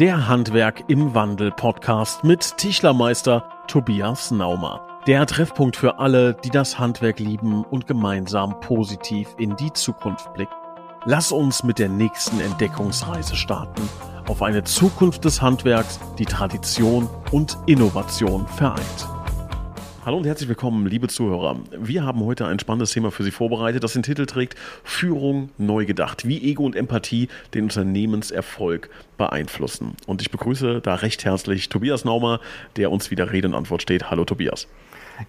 Der Handwerk im Wandel Podcast mit Tischlermeister Tobias Naumer. Der Treffpunkt für alle, die das Handwerk lieben und gemeinsam positiv in die Zukunft blicken. Lass uns mit der nächsten Entdeckungsreise starten auf eine Zukunft des Handwerks, die Tradition und Innovation vereint. Hallo und herzlich willkommen, liebe Zuhörer. Wir haben heute ein spannendes Thema für Sie vorbereitet, das den Titel trägt Führung neu gedacht, wie Ego und Empathie den Unternehmenserfolg beeinflussen. Und ich begrüße da recht herzlich Tobias Naumer, der uns wieder Rede und Antwort steht. Hallo Tobias.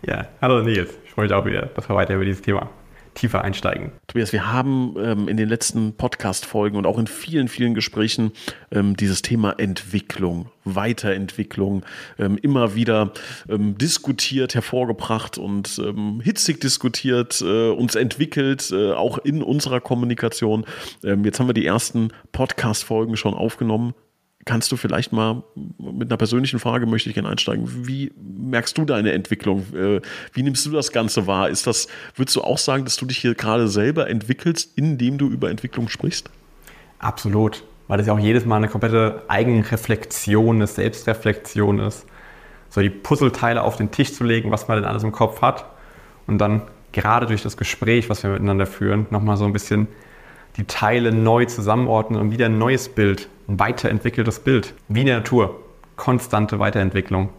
Ja, hallo Nils. Ich freue mich auch wieder, dass wir weiter über dieses Thema tiefer einsteigen. Tobias, wir haben ähm, in den letzten Podcast-Folgen und auch in vielen, vielen Gesprächen ähm, dieses Thema Entwicklung, Weiterentwicklung ähm, immer wieder ähm, diskutiert, hervorgebracht und ähm, hitzig diskutiert, äh, uns entwickelt, äh, auch in unserer Kommunikation. Ähm, jetzt haben wir die ersten Podcast-Folgen schon aufgenommen. Kannst du vielleicht mal mit einer persönlichen Frage möchte ich gerne einsteigen. Wie merkst du deine Entwicklung? Äh, wie nimmst du das Ganze wahr? Ist das, würdest du auch sagen, dass du dich hier gerade selber entwickelst, indem du über Entwicklung sprichst? Absolut, weil das ja auch jedes Mal eine komplette Eigenreflexion, eine Selbstreflexion ist. So die Puzzleteile auf den Tisch zu legen, was man denn alles im Kopf hat und dann gerade durch das Gespräch, was wir miteinander führen, nochmal so ein bisschen die Teile neu zusammenordnen und wieder ein neues Bild, ein weiterentwickeltes Bild. Wie in der Natur. Konstante Weiterentwicklung.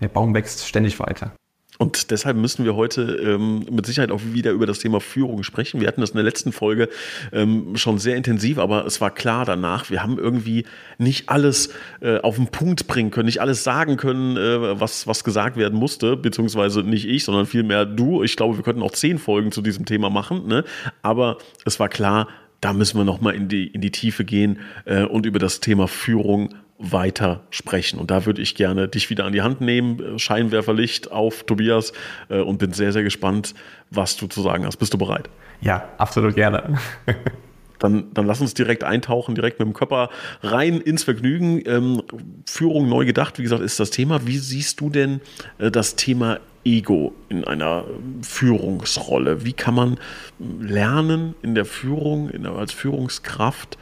Der Baum wächst ständig weiter. Und deshalb müssen wir heute ähm, mit Sicherheit auch wieder über das Thema Führung sprechen. Wir hatten das in der letzten Folge ähm, schon sehr intensiv, aber es war klar danach, wir haben irgendwie nicht alles äh, auf den Punkt bringen können, nicht alles sagen können, äh, was, was gesagt werden musste, beziehungsweise nicht ich, sondern vielmehr du. Ich glaube, wir könnten auch zehn Folgen zu diesem Thema machen, ne? aber es war klar, da müssen wir nochmal in die, in die Tiefe gehen äh, und über das Thema Führung weiter sprechen. Und da würde ich gerne dich wieder an die Hand nehmen, äh, Scheinwerferlicht auf Tobias äh, und bin sehr, sehr gespannt, was du zu sagen hast. Bist du bereit? Ja, absolut gerne. Dann, dann, lass uns direkt eintauchen, direkt mit dem Körper rein ins Vergnügen. Ähm, Führung neu gedacht, wie gesagt, ist das Thema. Wie siehst du denn äh, das Thema Ego in einer Führungsrolle? Wie kann man lernen, in der Führung, in der, als Führungskraft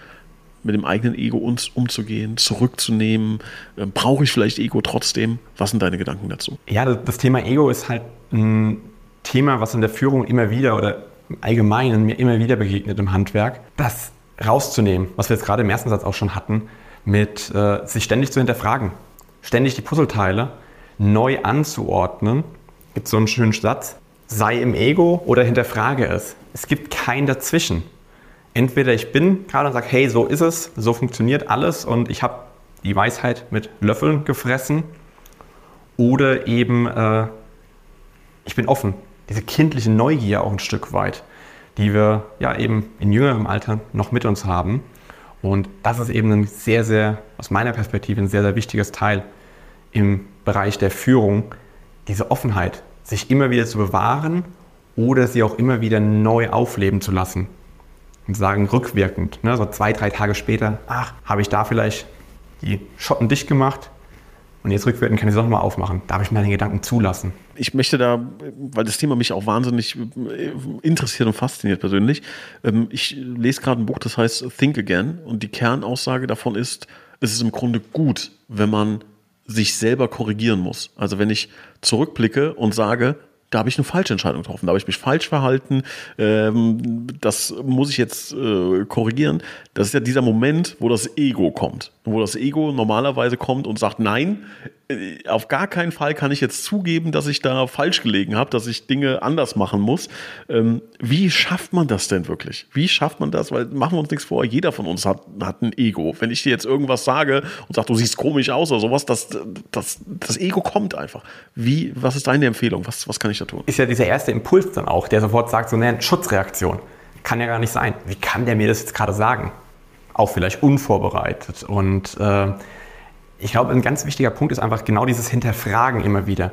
mit dem eigenen Ego uns umzugehen, zurückzunehmen? Ähm, brauche ich vielleicht Ego trotzdem? Was sind deine Gedanken dazu? Ja, das Thema Ego ist halt ein Thema, was in der Führung immer wieder oder Allgemeinen mir immer wieder begegnet im Handwerk. Das rauszunehmen, was wir jetzt gerade im ersten Satz auch schon hatten, mit äh, sich ständig zu hinterfragen, ständig die Puzzleteile neu anzuordnen gibt so einen schönen Satz, sei im Ego oder hinterfrage es. Es gibt kein Dazwischen. Entweder ich bin gerade und sage, hey, so ist es, so funktioniert alles und ich habe die Weisheit mit Löffeln gefressen. Oder eben, äh, ich bin offen. Diese kindliche Neugier auch ein Stück weit, die wir ja eben in jüngerem Alter noch mit uns haben. Und das ist eben ein sehr, sehr, aus meiner Perspektive, ein sehr, sehr wichtiges Teil im Bereich der Führung, diese Offenheit, sich immer wieder zu bewahren oder sie auch immer wieder neu aufleben zu lassen. Und sagen rückwirkend, ne, so zwei, drei Tage später, ach, habe ich da vielleicht die Schotten dicht gemacht und jetzt rückwirkend kann ich es auch nochmal aufmachen. Darf ich meine Gedanken zulassen? Ich möchte da, weil das Thema mich auch wahnsinnig äh, interessiert und fasziniert persönlich. Ähm, ich lese gerade ein Buch, das heißt Think Again und die Kernaussage davon ist, es ist im Grunde gut, wenn man sich selber korrigieren muss. Also wenn ich zurückblicke und sage, da habe ich eine falsche Entscheidung getroffen, da habe ich mich falsch verhalten, ähm, das muss ich jetzt äh, korrigieren. Das ist ja dieser Moment, wo das Ego kommt, wo das Ego normalerweise kommt und sagt, nein, äh, auf gar keinen Fall kann ich jetzt zugeben, dass ich da falsch gelegen habe, dass ich Dinge anders machen muss. Ähm, wie schafft man das denn wirklich? Wie schafft man das? Weil machen wir uns nichts vor, jeder von uns hat, hat ein Ego. Wenn ich dir jetzt irgendwas sage und sage, du siehst komisch aus oder sowas, das, das, das Ego kommt einfach. Wie, was ist deine Empfehlung? Was, was kann ich da tun? Ist ja dieser erste Impuls dann auch, der sofort sagt, so, ne, Schutzreaktion. Kann ja gar nicht sein. Wie kann der mir das jetzt gerade sagen? Auch vielleicht unvorbereitet. Und äh, ich glaube, ein ganz wichtiger Punkt ist einfach genau dieses Hinterfragen immer wieder.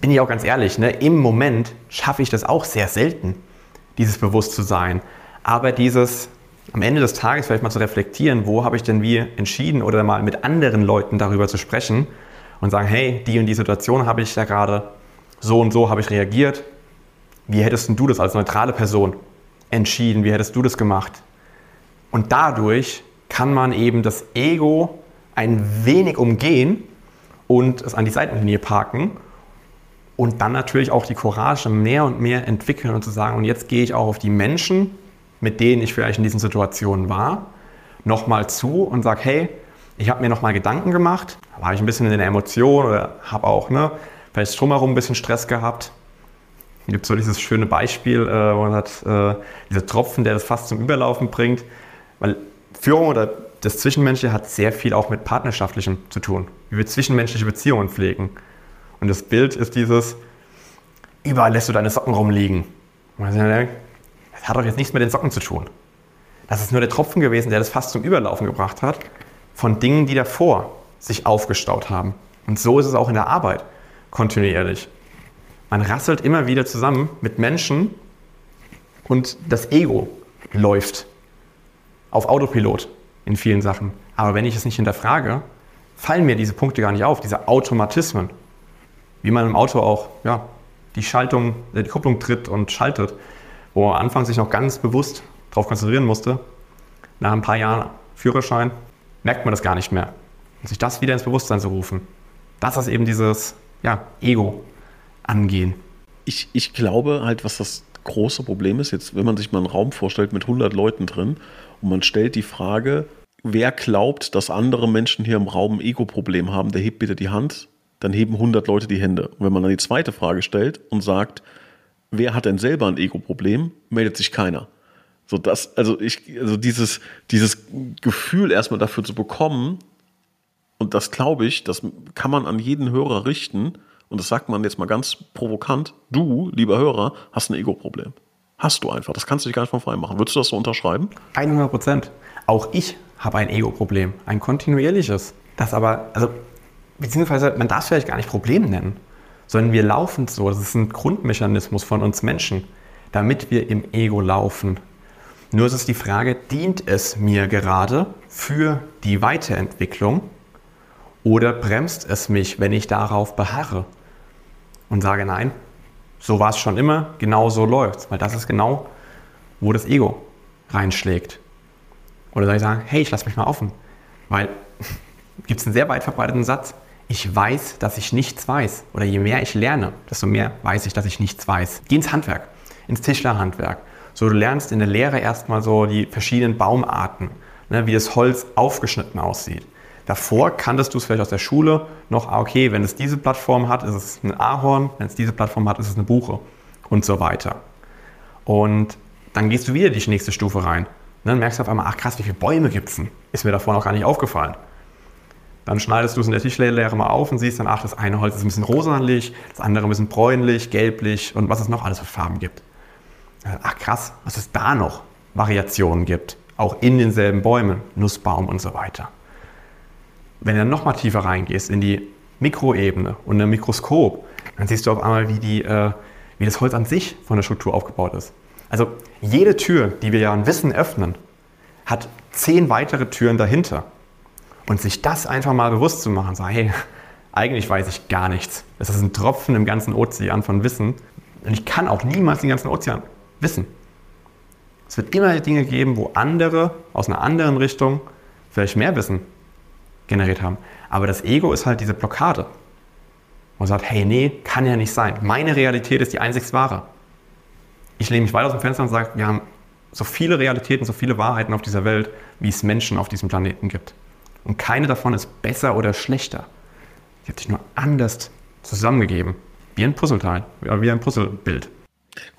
Bin ich auch ganz ehrlich, ne? im Moment schaffe ich das auch sehr selten, dieses Bewusstsein. Aber dieses am Ende des Tages vielleicht mal zu reflektieren, wo habe ich denn wie entschieden oder mal mit anderen Leuten darüber zu sprechen und sagen, hey, die und die Situation habe ich da gerade, so und so habe ich reagiert. Wie hättest du das als neutrale Person entschieden? Wie hättest du das gemacht? Und dadurch kann man eben das Ego ein wenig umgehen und es an die Seitenlinie parken und dann natürlich auch die Courage mehr und mehr entwickeln und zu sagen, und jetzt gehe ich auch auf die Menschen, mit denen ich vielleicht in diesen Situationen war, nochmal zu und sage, hey, ich habe mir nochmal Gedanken gemacht, war ich ein bisschen in der Emotion oder habe auch ne, vielleicht drumherum ein bisschen Stress gehabt. Hier gibt so dieses schöne Beispiel, äh, wo man hat, äh, dieser Tropfen, der das fast zum Überlaufen bringt. Weil Führung oder das Zwischenmenschliche hat sehr viel auch mit Partnerschaftlichem zu tun, wie wir zwischenmenschliche Beziehungen pflegen. Und das Bild ist dieses, überall lässt du deine Socken rumliegen. das hat doch jetzt nichts mit den Socken zu tun. Das ist nur der Tropfen gewesen, der das fast zum Überlaufen gebracht hat, von Dingen, die davor sich aufgestaut haben. Und so ist es auch in der Arbeit kontinuierlich. Man rasselt immer wieder zusammen mit Menschen und das Ego läuft auf Autopilot in vielen Sachen. Aber wenn ich es nicht hinterfrage, fallen mir diese Punkte gar nicht auf, diese Automatismen. Wie man im Auto auch ja, die Schaltung, die Kupplung tritt und schaltet, wo am Anfang sich noch ganz bewusst darauf konzentrieren musste. Nach ein paar Jahren Führerschein merkt man das gar nicht mehr. Und sich das wieder ins Bewusstsein zu rufen, das ist eben dieses ja, Ego angehen. Ich, ich glaube halt, was das große Problem ist, jetzt, wenn man sich mal einen Raum vorstellt mit 100 Leuten drin und man stellt die Frage, wer glaubt, dass andere Menschen hier im Raum ein Ego-Problem haben, der hebt bitte die Hand, dann heben 100 Leute die Hände. Und wenn man dann die zweite Frage stellt und sagt, wer hat denn selber ein Ego-Problem, meldet sich keiner. So das, also ich, also dieses, dieses Gefühl erstmal dafür zu bekommen, und das glaube ich, das kann man an jeden Hörer richten, und das sagt man jetzt mal ganz provokant, du, lieber Hörer, hast ein Ego-Problem. Hast du einfach. Das kannst du dich gar nicht von frei machen. Würdest du das so unterschreiben? 100 Prozent. Auch ich habe ein Ego-Problem. Ein kontinuierliches. Das aber, also, beziehungsweise, man darf es vielleicht gar nicht Problem nennen, sondern wir laufen so. Das ist ein Grundmechanismus von uns Menschen, damit wir im Ego laufen. Nur ist es die Frage, dient es mir gerade für die Weiterentwicklung oder bremst es mich, wenn ich darauf beharre und sage, nein, so war es schon immer, genau so läuft Weil das ist genau, wo das Ego reinschlägt. Oder soll ich sagen, hey, ich lasse mich mal offen. Weil gibt es einen sehr weit verbreiteten Satz, ich weiß, dass ich nichts weiß. Oder je mehr ich lerne, desto mehr weiß ich, dass ich nichts weiß. Geh ins Handwerk, ins Tischlerhandwerk. So, du lernst in der Lehre erstmal so die verschiedenen Baumarten, ne, wie das Holz aufgeschnitten aussieht. Davor kanntest du es vielleicht aus der Schule noch, ah, okay, wenn es diese Plattform hat, ist es ein Ahorn, wenn es diese Plattform hat, ist es eine Buche und so weiter. Und dann gehst du wieder die nächste Stufe rein. Und dann merkst du auf einmal, ach krass, wie viele Bäume gibt es denn? Ist mir davor noch gar nicht aufgefallen. Dann schneidest du es in der Tischlehre mal auf und siehst dann, ach, das eine Holz ist ein bisschen rosanlich, das andere ein bisschen bräunlich, gelblich und was es noch alles für Farben gibt. Ach krass, was es da noch Variationen gibt. Auch in denselben Bäumen, Nussbaum und so weiter. Wenn du dann nochmal tiefer reingehst in die Mikroebene und ein Mikroskop, dann siehst du auf einmal, wie, die, äh, wie das Holz an sich von der Struktur aufgebaut ist. Also jede Tür, die wir ja an Wissen öffnen, hat zehn weitere Türen dahinter. Und sich das einfach mal bewusst zu machen, sagen, hey, eigentlich weiß ich gar nichts. Das ist ein Tropfen im ganzen Ozean von Wissen. Und ich kann auch niemals den ganzen Ozean wissen. Es wird immer Dinge geben, wo andere aus einer anderen Richtung vielleicht mehr Wissen generiert haben. Aber das Ego ist halt diese Blockade. Und sagt, hey, nee, kann ja nicht sein. Meine Realität ist die einzig wahre. Ich lehne mich weit aus dem Fenster und sage, wir haben so viele Realitäten, so viele Wahrheiten auf dieser Welt, wie es Menschen auf diesem Planeten gibt. Und keine davon ist besser oder schlechter. Sie hat sich nur anders zusammengegeben. Wie ein Puzzleteil, wie ein Puzzlebild.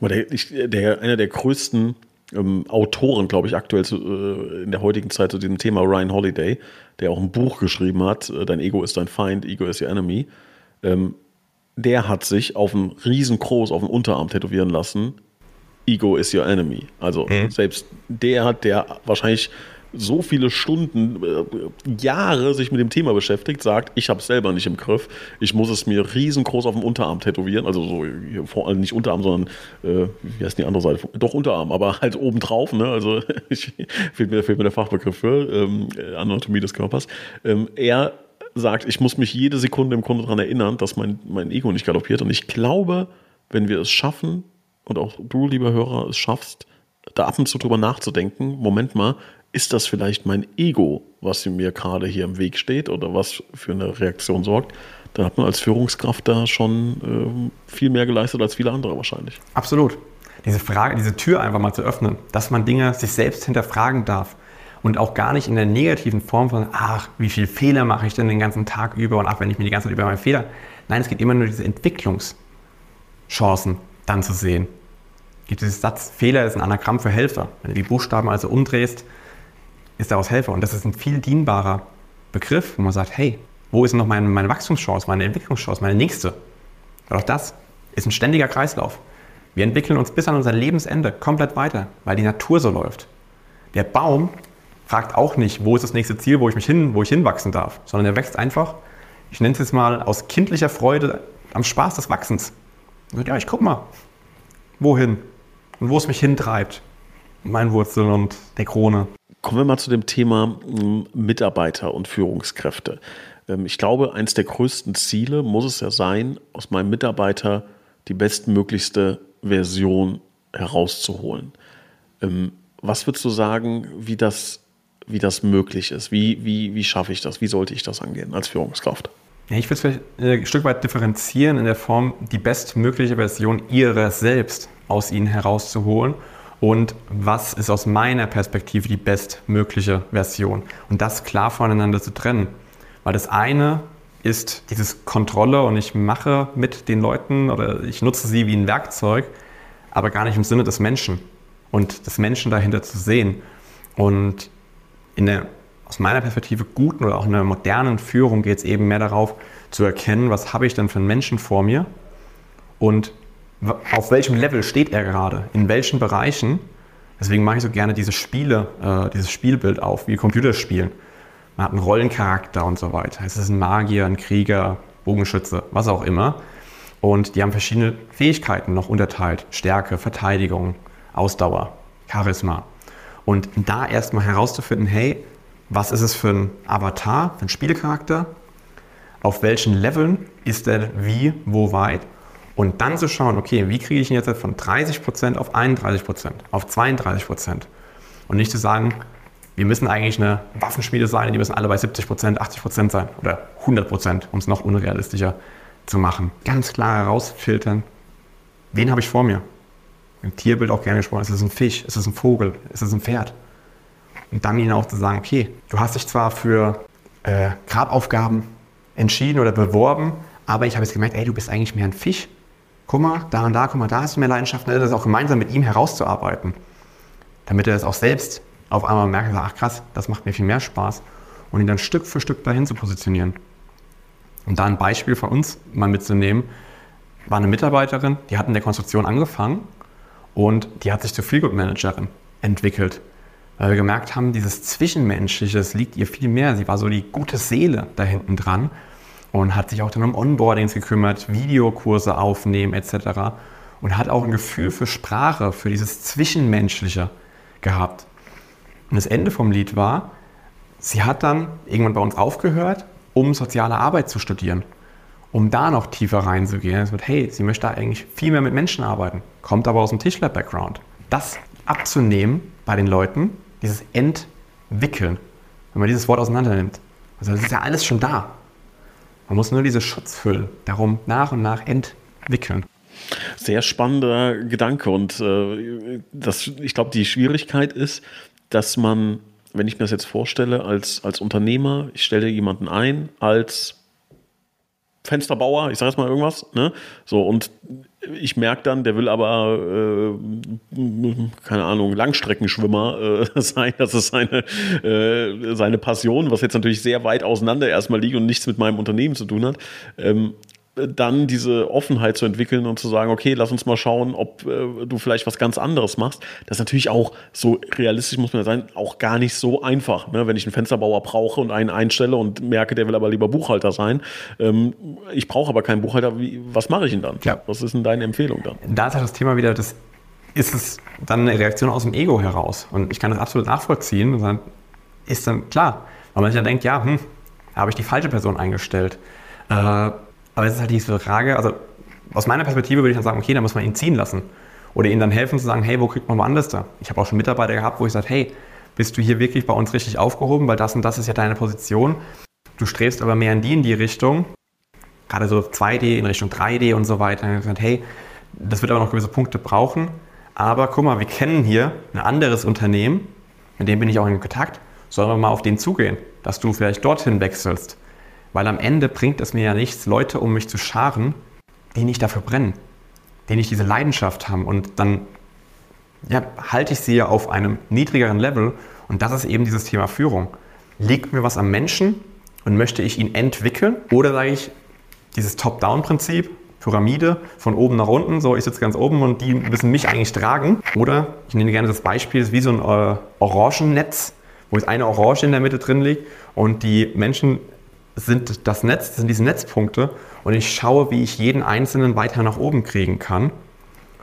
Der, der, einer der größten ähm, Autoren, glaube ich, aktuell zu, äh, in der heutigen Zeit zu diesem Thema, Ryan Holiday, der auch ein Buch geschrieben hat, äh, Dein Ego ist dein Feind, Ego is your enemy. Ähm, der hat sich auf einen riesengroß auf den Unterarm tätowieren lassen, Ego is your enemy. Also mhm. selbst der hat, der wahrscheinlich so viele Stunden, äh, Jahre sich mit dem Thema beschäftigt, sagt, ich habe es selber nicht im Griff. Ich muss es mir riesengroß auf dem Unterarm tätowieren. Also so vor allem nicht Unterarm, sondern äh, wie heißt die andere Seite? Doch Unterarm, aber halt obendrauf. Ne? Also ich, fehlt, mir, fehlt mir der Fachbegriff für ähm, Anatomie des Körpers. Ähm, er sagt, ich muss mich jede Sekunde im Grunde daran erinnern, dass mein, mein Ego nicht galoppiert. Und ich glaube, wenn wir es schaffen, und auch du, lieber Hörer, es schaffst, da ab und zu drüber nachzudenken, Moment mal, ist das vielleicht mein Ego, was mir gerade hier im Weg steht oder was für eine Reaktion sorgt, dann hat man als Führungskraft da schon äh, viel mehr geleistet als viele andere wahrscheinlich. Absolut. Diese Frage, diese Tür einfach mal zu öffnen, dass man Dinge sich selbst hinterfragen darf und auch gar nicht in der negativen Form von, ach, wie viele Fehler mache ich denn den ganzen Tag über und ach, wenn ich mir die ganze Zeit über meine Fehler. Nein, es geht immer nur diese Entwicklungschancen dann zu sehen. Gibt dieses Satz, Fehler ist ein Anagramm für Helfer. Wenn du die Buchstaben also umdrehst, ist daraus Helfer. Und das ist ein viel dienbarer Begriff, wo man sagt, hey, wo ist noch meine, meine Wachstumschance, meine Entwicklungschance, meine nächste? Und auch das ist ein ständiger Kreislauf. Wir entwickeln uns bis an unser Lebensende komplett weiter, weil die Natur so läuft. Der Baum fragt auch nicht, wo ist das nächste Ziel, wo ich mich hin, wo ich hinwachsen darf, sondern er wächst einfach, ich nenne es jetzt mal aus kindlicher Freude am Spaß des Wachsens. Und ja, ich guck mal, wohin und wo es mich hintreibt. Mein Wurzeln und der Krone. Kommen wir mal zu dem Thema hm, Mitarbeiter und Führungskräfte. Ähm, ich glaube, eines der größten Ziele muss es ja sein, aus meinem Mitarbeiter die bestmöglichste Version herauszuholen. Ähm, was würdest du sagen, wie das wie das möglich ist. Wie, wie, wie schaffe ich das? Wie sollte ich das angehen als Führungskraft? Ich würde es ein Stück weit differenzieren in der Form, die bestmögliche Version ihrer selbst aus ihnen herauszuholen und was ist aus meiner Perspektive die bestmögliche Version und das klar voneinander zu trennen. Weil das eine ist dieses Kontrolle und ich mache mit den Leuten oder ich nutze sie wie ein Werkzeug, aber gar nicht im Sinne des Menschen und des Menschen dahinter zu sehen. Und in der aus meiner Perspektive guten oder auch in einer modernen Führung geht es eben mehr darauf zu erkennen, was habe ich denn für einen Menschen vor mir und auf welchem Level steht er gerade, in welchen Bereichen. Deswegen mache ich so gerne diese Spiele, äh, dieses Spielbild auf, wie Computerspielen. Man hat einen Rollencharakter und so weiter. Es ist ein Magier, ein Krieger, Bogenschütze, was auch immer. Und die haben verschiedene Fähigkeiten noch unterteilt. Stärke, Verteidigung, Ausdauer, Charisma. Und da erstmal herauszufinden, hey, was ist es für ein Avatar, für ein Spielcharakter? Auf welchen Leveln ist der wie, wo weit? Und dann zu schauen, okay, wie kriege ich ihn jetzt von 30% auf 31%, auf 32%? Und nicht zu sagen, wir müssen eigentlich eine Waffenschmiede sein, die müssen alle bei 70%, 80% sein oder 100%, um es noch unrealistischer zu machen. Ganz klar herausfiltern, wen habe ich vor mir? im Tierbild auch gerne gesprochen, ist es ein Fisch, ist es ein Vogel, ist es ein Pferd? Und dann ihnen auch zu sagen, okay, du hast dich zwar für äh, Grabaufgaben entschieden oder beworben, aber ich habe jetzt gemerkt, ey, du bist eigentlich mehr ein Fisch. Guck mal, da und da, guck mal, da hast du mehr Leidenschaft, ne, das auch gemeinsam mit ihm herauszuarbeiten. Damit er das auch selbst auf einmal merkt, ach krass, das macht mir viel mehr Spaß. Und ihn dann Stück für Stück dahin zu positionieren. Und da ein Beispiel von uns mal mitzunehmen, war eine Mitarbeiterin, die hat in der Konstruktion angefangen und die hat sich zur Feelgood Managerin entwickelt. Weil wir gemerkt haben, dieses Zwischenmenschliche, das liegt ihr viel mehr. Sie war so die gute Seele da hinten dran und hat sich auch dann um Onboardings gekümmert, Videokurse aufnehmen etc. Und hat auch ein Gefühl für Sprache, für dieses Zwischenmenschliche gehabt. Und das Ende vom Lied war, sie hat dann irgendwann bei uns aufgehört, um soziale Arbeit zu studieren um da noch tiefer reinzugehen. Es wird, hey, sie möchte eigentlich viel mehr mit Menschen arbeiten, kommt aber aus dem Tischler-Background. Das abzunehmen bei den Leuten, dieses Entwickeln, wenn man dieses Wort auseinander nimmt. Also das ist ja alles schon da. Man muss nur diese Schutzfüll darum nach und nach entwickeln. Sehr spannender Gedanke und äh, das, ich glaube, die Schwierigkeit ist, dass man, wenn ich mir das jetzt vorstelle, als, als Unternehmer, ich stelle jemanden ein als Fensterbauer, ich sage jetzt mal irgendwas, ne? So, und ich merke dann, der will aber, äh, keine Ahnung, Langstreckenschwimmer äh, sein. Das ist seine, äh, seine Passion, was jetzt natürlich sehr weit auseinander erstmal liegt und nichts mit meinem Unternehmen zu tun hat. Ähm, dann diese Offenheit zu entwickeln und zu sagen, okay, lass uns mal schauen, ob äh, du vielleicht was ganz anderes machst. Das ist natürlich auch, so realistisch muss man sein, auch gar nicht so einfach. Ne? Wenn ich einen Fensterbauer brauche und einen einstelle und merke, der will aber lieber Buchhalter sein. Ähm, ich brauche aber keinen Buchhalter, wie, was mache ich denn dann? Ja. Was ist denn deine Empfehlung dann? Da ist halt das Thema wieder, das ist es dann eine Reaktion aus dem Ego heraus. Und ich kann das absolut nachvollziehen. Und dann ist dann klar, weil man sich dann denkt, ja, hm, habe ich die falsche Person eingestellt. Äh, aber es ist halt diese Frage, also aus meiner Perspektive würde ich dann sagen, okay, dann muss man ihn ziehen lassen. Oder ihnen dann helfen zu sagen, hey, wo kriegt man woanders da? Ich habe auch schon Mitarbeiter gehabt, wo ich sage, hey, bist du hier wirklich bei uns richtig aufgehoben, weil das und das ist ja deine Position. Du strebst aber mehr in die in die Richtung, gerade so 2D in Richtung 3D und so weiter. Und gesagt, hey, das wird aber noch gewisse Punkte brauchen. Aber guck mal, wir kennen hier ein anderes Unternehmen, mit dem bin ich auch in Kontakt. Sollen wir mal auf den zugehen, dass du vielleicht dorthin wechselst? Weil am Ende bringt es mir ja nichts, Leute um mich zu scharen, die nicht dafür brennen, die nicht diese Leidenschaft haben. Und dann ja, halte ich sie ja auf einem niedrigeren Level. Und das ist eben dieses Thema Führung. Liegt mir was am Menschen und möchte ich ihn entwickeln? Oder sage ich, dieses Top-Down-Prinzip, Pyramide, von oben nach unten, so ich sitze ganz oben und die müssen mich eigentlich tragen. Oder, ich nehme gerne das Beispiel, ist wie so ein äh, Orangennetz, wo jetzt eine Orange in der Mitte drin liegt und die Menschen sind das Netz, sind diese Netzpunkte und ich schaue, wie ich jeden einzelnen weiter nach oben kriegen kann.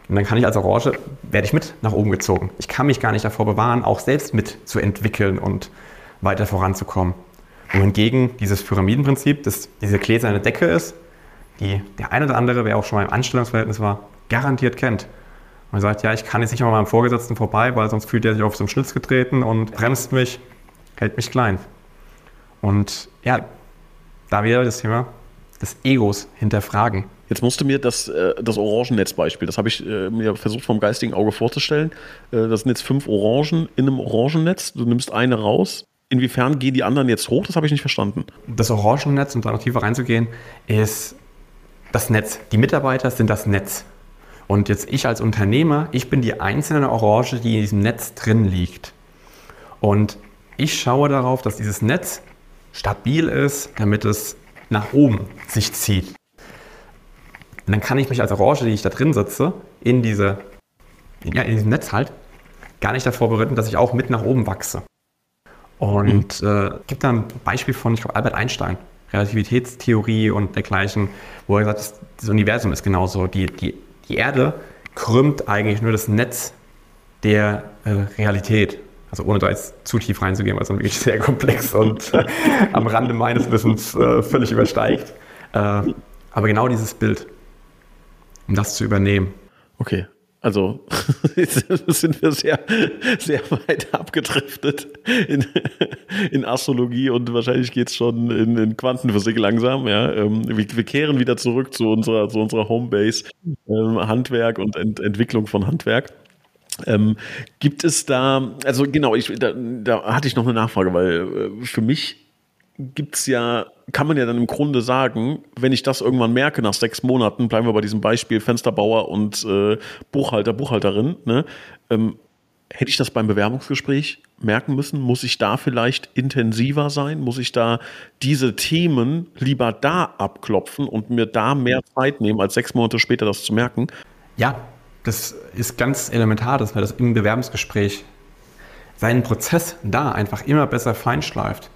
Und dann kann ich als Orange, werde ich mit nach oben gezogen. Ich kann mich gar nicht davor bewahren, auch selbst mitzuentwickeln und weiter voranzukommen. Wohingegen dieses Pyramidenprinzip, das diese gläserne Decke ist, die der eine oder andere, wer auch schon mal im Anstellungsverhältnis war, garantiert kennt. Und sagt, ja, ich kann jetzt nicht mal meinem Vorgesetzten vorbei, weil sonst fühlt er sich auf so einen Schlitz getreten und bremst mich, hält mich klein. Und ja, da wieder das Thema des Egos hinterfragen. Jetzt musste mir das, äh, das Orangennetzbeispiel, das habe ich äh, mir versucht vom geistigen Auge vorzustellen. Äh, das sind jetzt fünf Orangen in einem Orangennetz. Du nimmst eine raus. Inwiefern gehen die anderen jetzt hoch? Das habe ich nicht verstanden. Das Orangennetz, um da noch tiefer reinzugehen, ist das Netz. Die Mitarbeiter sind das Netz. Und jetzt ich als Unternehmer, ich bin die einzelne Orange, die in diesem Netz drin liegt. Und ich schaue darauf, dass dieses Netz stabil ist, damit es nach oben sich zieht. Und dann kann ich mich als Orange, die ich da drin sitze, in, diese, ja, in diesem Netz halt, gar nicht davor bereiten, dass ich auch mit nach oben wachse. Und mhm. äh, gibt da ein Beispiel von, ich glaube, Albert Einstein, Relativitätstheorie und dergleichen, wo er gesagt hat, das Universum ist genauso. Die, die, die Erde krümmt eigentlich nur das Netz der äh, Realität. Also ohne da jetzt zu tief reinzugehen, weil es dann wirklich sehr komplex und äh, am Rande meines Wissens äh, völlig übersteigt. Äh, aber genau dieses Bild, um das zu übernehmen. Okay, also sind wir sehr, sehr weit abgedriftet in, in Astrologie und wahrscheinlich geht es schon in, in, Quantenphysik langsam. Ja. Ähm, wir, wir, kehren wieder zurück zu unserer, zu unserer Homebase, ähm, Handwerk und Ent Entwicklung von Handwerk. Ähm, gibt es da, also genau, ich, da, da hatte ich noch eine Nachfrage, weil äh, für mich gibt es ja, kann man ja dann im Grunde sagen, wenn ich das irgendwann merke, nach sechs Monaten, bleiben wir bei diesem Beispiel Fensterbauer und äh, Buchhalter, Buchhalterin, ne, ähm, hätte ich das beim Bewerbungsgespräch merken müssen? Muss ich da vielleicht intensiver sein? Muss ich da diese Themen lieber da abklopfen und mir da mehr Zeit nehmen, als sechs Monate später das zu merken? Ja, das ist ganz elementar, dass man das im Bewerbungsgespräch seinen Prozess da einfach immer besser feinschleift.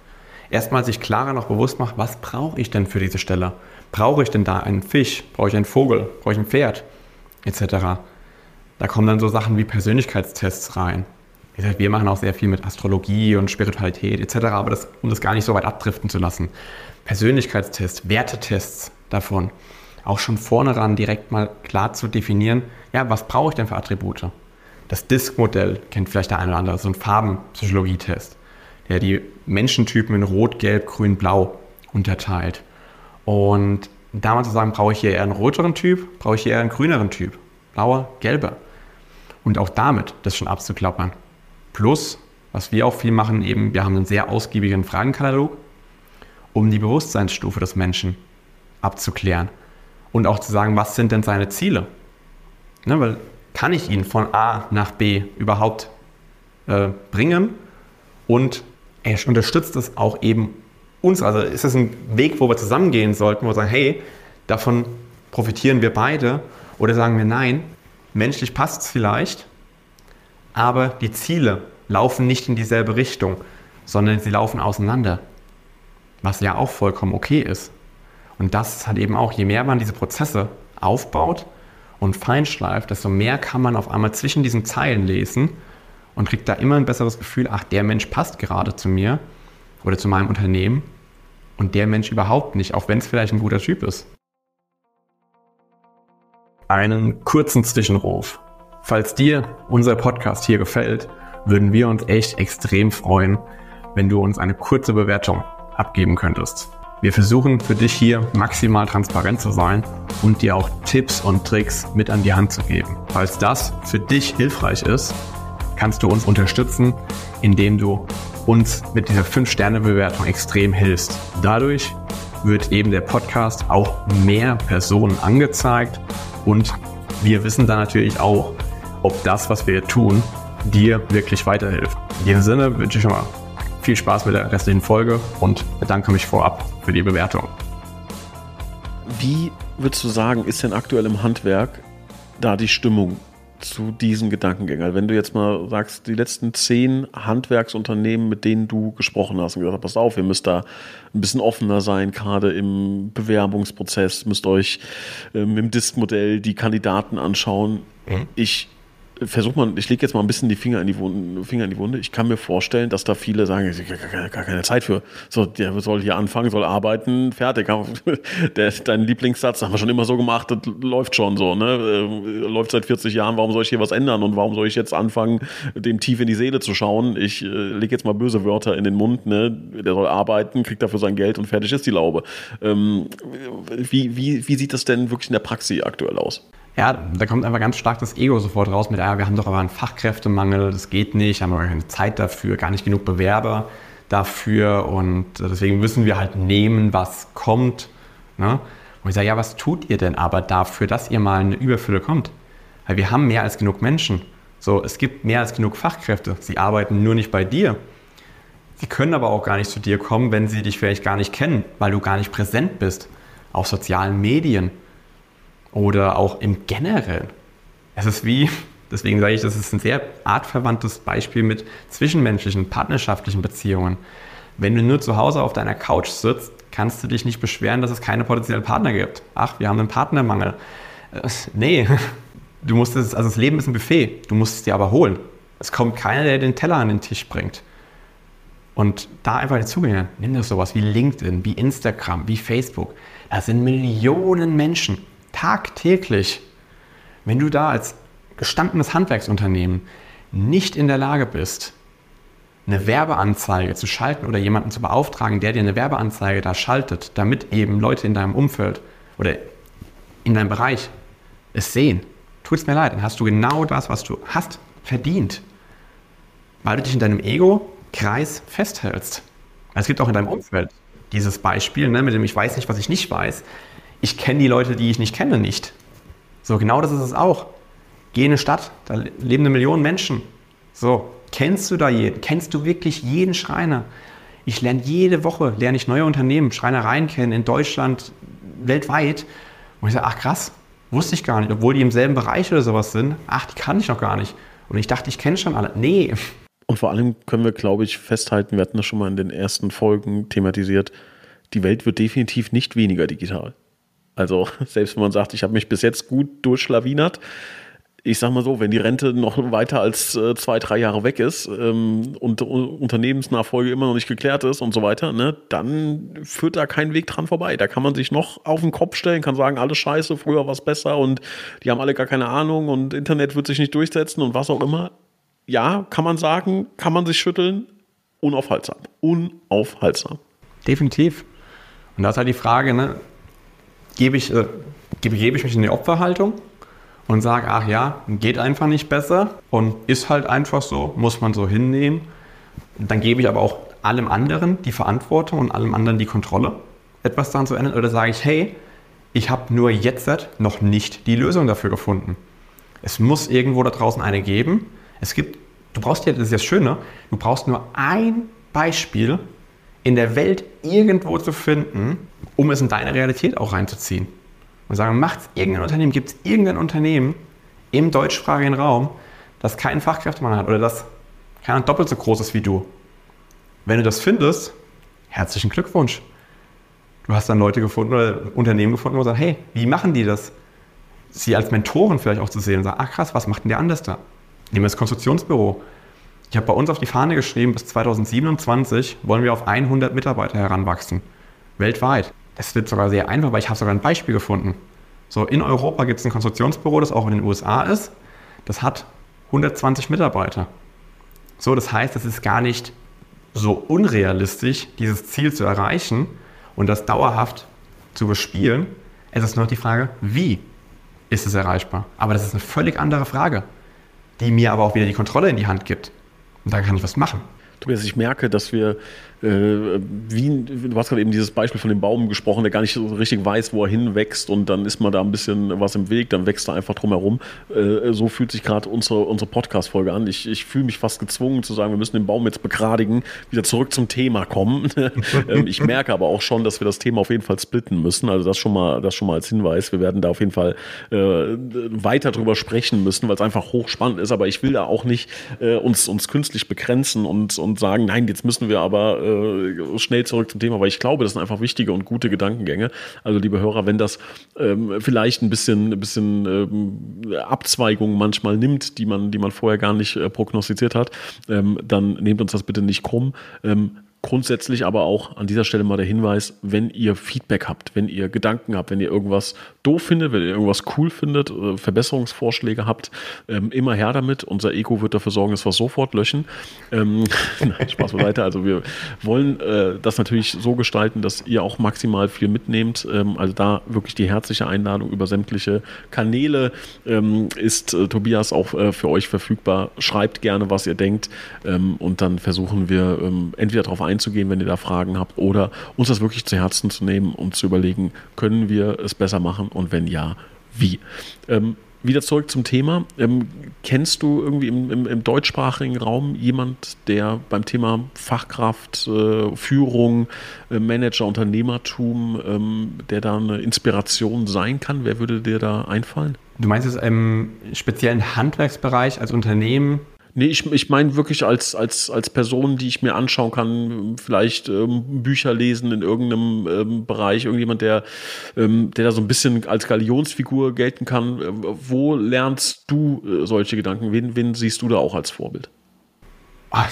Erstmal sich klarer noch bewusst macht, was brauche ich denn für diese Stelle? Brauche ich denn da einen Fisch? Brauche ich einen Vogel? Brauche ich ein Pferd? Etc. Da kommen dann so Sachen wie Persönlichkeitstests rein. Wir machen auch sehr viel mit Astrologie und Spiritualität etc., aber das, um das gar nicht so weit abdriften zu lassen. Persönlichkeitstests, Wertetests davon auch schon vorne ran direkt mal klar zu definieren, ja, was brauche ich denn für Attribute? Das DISC-Modell kennt vielleicht der eine oder andere, so ein Farbenpsychologietest, der die Menschentypen in Rot, Gelb, Grün, Blau unterteilt. Und da mal zu sagen, brauche ich hier eher einen roteren Typ, brauche ich hier eher einen grüneren Typ, blauer, gelber. Und auch damit das schon abzuklappern. Plus, was wir auch viel machen, eben, wir haben einen sehr ausgiebigen Fragenkatalog, um die Bewusstseinsstufe des Menschen abzuklären und auch zu sagen, was sind denn seine Ziele? Ne, weil kann ich ihn von A nach B überhaupt äh, bringen und er unterstützt es auch eben uns. Also ist es ein Weg, wo wir zusammengehen sollten, wo wir sagen, hey, davon profitieren wir beide oder sagen wir nein, menschlich passt es vielleicht, aber die Ziele laufen nicht in dieselbe Richtung, sondern sie laufen auseinander, was ja auch vollkommen okay ist. Und das hat eben auch, je mehr man diese Prozesse aufbaut und feinschleift, desto mehr kann man auf einmal zwischen diesen Zeilen lesen und kriegt da immer ein besseres Gefühl, ach, der Mensch passt gerade zu mir oder zu meinem Unternehmen und der Mensch überhaupt nicht, auch wenn es vielleicht ein guter Typ ist. Einen kurzen Zwischenruf. Falls dir unser Podcast hier gefällt, würden wir uns echt extrem freuen, wenn du uns eine kurze Bewertung abgeben könntest. Wir versuchen für dich hier maximal transparent zu sein und dir auch Tipps und Tricks mit an die Hand zu geben. Falls das für dich hilfreich ist, kannst du uns unterstützen, indem du uns mit dieser 5-Sterne-Bewertung extrem hilfst. Dadurch wird eben der Podcast auch mehr Personen angezeigt und wir wissen dann natürlich auch, ob das, was wir tun, dir wirklich weiterhilft. In diesem Sinne wünsche ich schon mal viel Spaß mit der restlichen Folge und bedanke mich vorab für die Bewertung. Wie würdest du sagen, ist denn aktuell im Handwerk da die Stimmung zu diesen Gedankengängen? Also wenn du jetzt mal sagst, die letzten zehn Handwerksunternehmen, mit denen du gesprochen hast und gesagt hast, passt auf, ihr müsst da ein bisschen offener sein, gerade im Bewerbungsprozess, müsst euch ähm, im Disk-Modell die Kandidaten anschauen. Mhm. Ich versuch mal, ich lege jetzt mal ein bisschen die Finger in die, Wunde, Finger in die Wunde. Ich kann mir vorstellen, dass da viele sagen, ich habe gar, gar, keine Zeit für. So, der soll hier anfangen, soll arbeiten, fertig. Der, dein Lieblingssatz, haben wir schon immer so gemacht, das läuft schon so, ne? Äh, läuft seit 40 Jahren, warum soll ich hier was ändern und warum soll ich jetzt anfangen, dem tief in die Seele zu schauen? Ich äh, lege jetzt mal böse Wörter in den Mund, ne? Der soll arbeiten, kriegt dafür sein Geld und fertig ist die Laube. Ähm, wie, wie, wie sieht das denn wirklich in der Praxis aktuell aus? Ja, da kommt einfach ganz stark das Ego sofort raus mit, ja, wir haben doch aber einen Fachkräftemangel, das geht nicht, haben aber keine Zeit dafür, gar nicht genug Bewerber dafür und deswegen müssen wir halt nehmen, was kommt. Ne? Und ich sage, ja, was tut ihr denn aber dafür, dass ihr mal eine Überfülle kommt? Weil wir haben mehr als genug Menschen. So, es gibt mehr als genug Fachkräfte. Sie arbeiten nur nicht bei dir. Sie können aber auch gar nicht zu dir kommen, wenn sie dich vielleicht gar nicht kennen, weil du gar nicht präsent bist auf sozialen Medien oder auch im Generellen. Es ist wie, deswegen sage ich, das ist ein sehr artverwandtes Beispiel mit zwischenmenschlichen, partnerschaftlichen Beziehungen. Wenn du nur zu Hause auf deiner Couch sitzt, kannst du dich nicht beschweren, dass es keine potenziellen Partner gibt. Ach, wir haben einen Partnermangel. Äh, nee, du musst es, also das Leben ist ein Buffet, du musst es dir aber holen. Es kommt keiner, der den Teller an den Tisch bringt. Und da einfach dazugehen, nimm das sowas wie LinkedIn, wie Instagram, wie Facebook. Da sind Millionen Menschen tagtäglich, wenn du da als gestandenes Handwerksunternehmen nicht in der Lage bist, eine Werbeanzeige zu schalten oder jemanden zu beauftragen, der dir eine Werbeanzeige da schaltet, damit eben Leute in deinem Umfeld oder in deinem Bereich es sehen, tut es mir leid, dann hast du genau das, was du hast, verdient. Weil du dich in deinem Ego-Kreis festhältst. Es gibt auch in deinem Umfeld dieses Beispiel, ne, mit dem ich weiß nicht, was ich nicht weiß ich kenne die Leute, die ich nicht kenne, nicht. So, genau das ist es auch. Geh in eine Stadt, da leben eine Million Menschen. So, kennst du da jeden? Kennst du wirklich jeden Schreiner? Ich lerne jede Woche, lerne ich neue Unternehmen, Schreinereien kennen, in Deutschland, weltweit. Und ich sage, ach krass, wusste ich gar nicht, obwohl die im selben Bereich oder sowas sind. Ach, die kann ich noch gar nicht. Und ich dachte, ich kenne schon alle. Nee. Und vor allem können wir, glaube ich, festhalten, wir hatten das schon mal in den ersten Folgen thematisiert, die Welt wird definitiv nicht weniger digital. Also selbst wenn man sagt, ich habe mich bis jetzt gut durchschlawinert, ich sage mal so, wenn die Rente noch weiter als äh, zwei, drei Jahre weg ist ähm, und uh, Unternehmensnachfolge immer noch nicht geklärt ist und so weiter, ne, dann führt da kein Weg dran vorbei. Da kann man sich noch auf den Kopf stellen, kann sagen, alles scheiße, früher war es besser und die haben alle gar keine Ahnung und Internet wird sich nicht durchsetzen und was auch immer. Ja, kann man sagen, kann man sich schütteln. Unaufhaltsam. Unaufhaltsam. Definitiv. Und da ist halt die Frage, ne, gebe ich, äh, gebe, gebe ich mich in die Opferhaltung und sage, ach ja, geht einfach nicht besser und ist halt einfach so, muss man so hinnehmen. Dann gebe ich aber auch allem anderen die Verantwortung und allem anderen die Kontrolle, etwas daran zu ändern. Oder sage ich, hey, ich habe nur jetzt noch nicht die Lösung dafür gefunden. Es muss irgendwo da draußen eine geben. Es gibt, du brauchst ja, das ist das Schöne, du brauchst nur ein Beispiel in der Welt irgendwo zu finden, um es in deine Realität auch reinzuziehen. Und sagen, macht irgendein Unternehmen, gibt es irgendein Unternehmen im deutschsprachigen Raum, das keinen Fachkräftemangel hat oder das keiner doppelt so groß ist wie du. Wenn du das findest, herzlichen Glückwunsch. Du hast dann Leute gefunden oder Unternehmen gefunden, wo sagen, hey, wie machen die das? Sie als Mentoren vielleicht auch zu sehen und sagen, ach krass, was macht denn der anders da? Nehmen wir das Konstruktionsbüro. Ich habe bei uns auf die Fahne geschrieben, bis 2027 wollen wir auf 100 Mitarbeiter heranwachsen. Weltweit. Das wird sogar sehr einfach, weil ich habe sogar ein Beispiel gefunden. So, in Europa gibt es ein Konstruktionsbüro, das auch in den USA ist. Das hat 120 Mitarbeiter. So, das heißt, es ist gar nicht so unrealistisch, dieses Ziel zu erreichen und das dauerhaft zu bespielen. Es ist nur die Frage, wie ist es erreichbar? Aber das ist eine völlig andere Frage, die mir aber auch wieder die Kontrolle in die Hand gibt. Und da kann ich was machen. Tobias, ich merke, dass wir wie, du hast gerade eben dieses Beispiel von dem Baum gesprochen, der gar nicht so richtig weiß, wo er hinwächst und dann ist man da ein bisschen was im Weg, dann wächst er einfach drumherum. Äh, so fühlt sich gerade unsere, unsere Podcast-Folge an. Ich, ich fühle mich fast gezwungen zu sagen, wir müssen den Baum jetzt begradigen, wieder zurück zum Thema kommen. ähm, ich merke aber auch schon, dass wir das Thema auf jeden Fall splitten müssen. Also das schon mal, das schon mal als Hinweis. Wir werden da auf jeden Fall äh, weiter drüber sprechen müssen, weil es einfach hochspannend ist. Aber ich will da auch nicht äh, uns, uns künstlich begrenzen und, und sagen, nein, jetzt müssen wir aber äh, schnell zurück zum Thema, weil ich glaube, das sind einfach wichtige und gute Gedankengänge. Also, liebe Hörer, wenn das ähm, vielleicht ein bisschen, ein bisschen ähm, Abzweigungen manchmal nimmt, die man, die man vorher gar nicht äh, prognostiziert hat, ähm, dann nehmt uns das bitte nicht krumm. Ähm, Grundsätzlich aber auch an dieser Stelle mal der Hinweis, wenn ihr Feedback habt, wenn ihr Gedanken habt, wenn ihr irgendwas doof findet, wenn ihr irgendwas cool findet, äh, Verbesserungsvorschläge habt, ähm, immer her damit. Unser Ego wird dafür sorgen, dass wir es sofort löschen. Ähm, nein, Spaß beiseite. Also wir wollen äh, das natürlich so gestalten, dass ihr auch maximal viel mitnehmt. Ähm, also da wirklich die herzliche Einladung über sämtliche Kanäle ähm, ist äh, Tobias auch äh, für euch verfügbar. Schreibt gerne, was ihr denkt ähm, und dann versuchen wir ähm, entweder darauf einzugehen, einzugehen, wenn ihr da Fragen habt, oder uns das wirklich zu Herzen zu nehmen und zu überlegen, können wir es besser machen und wenn ja, wie. Ähm, wieder zurück zum Thema. Ähm, kennst du irgendwie im, im, im, deutschsprachigen Raum jemand, der beim Thema Fachkraft, äh, Führung, äh, Manager, Unternehmertum, ähm, der da eine Inspiration sein kann? Wer würde dir da einfallen? Du meinst es im speziellen Handwerksbereich als Unternehmen? Nee, ich, ich meine wirklich als, als, als Person, die ich mir anschauen kann, vielleicht ähm, Bücher lesen in irgendeinem ähm, Bereich, irgendjemand, der, ähm, der da so ein bisschen als Galionsfigur gelten kann. Äh, wo lernst du äh, solche Gedanken? Wen, wen siehst du da auch als Vorbild? Ach,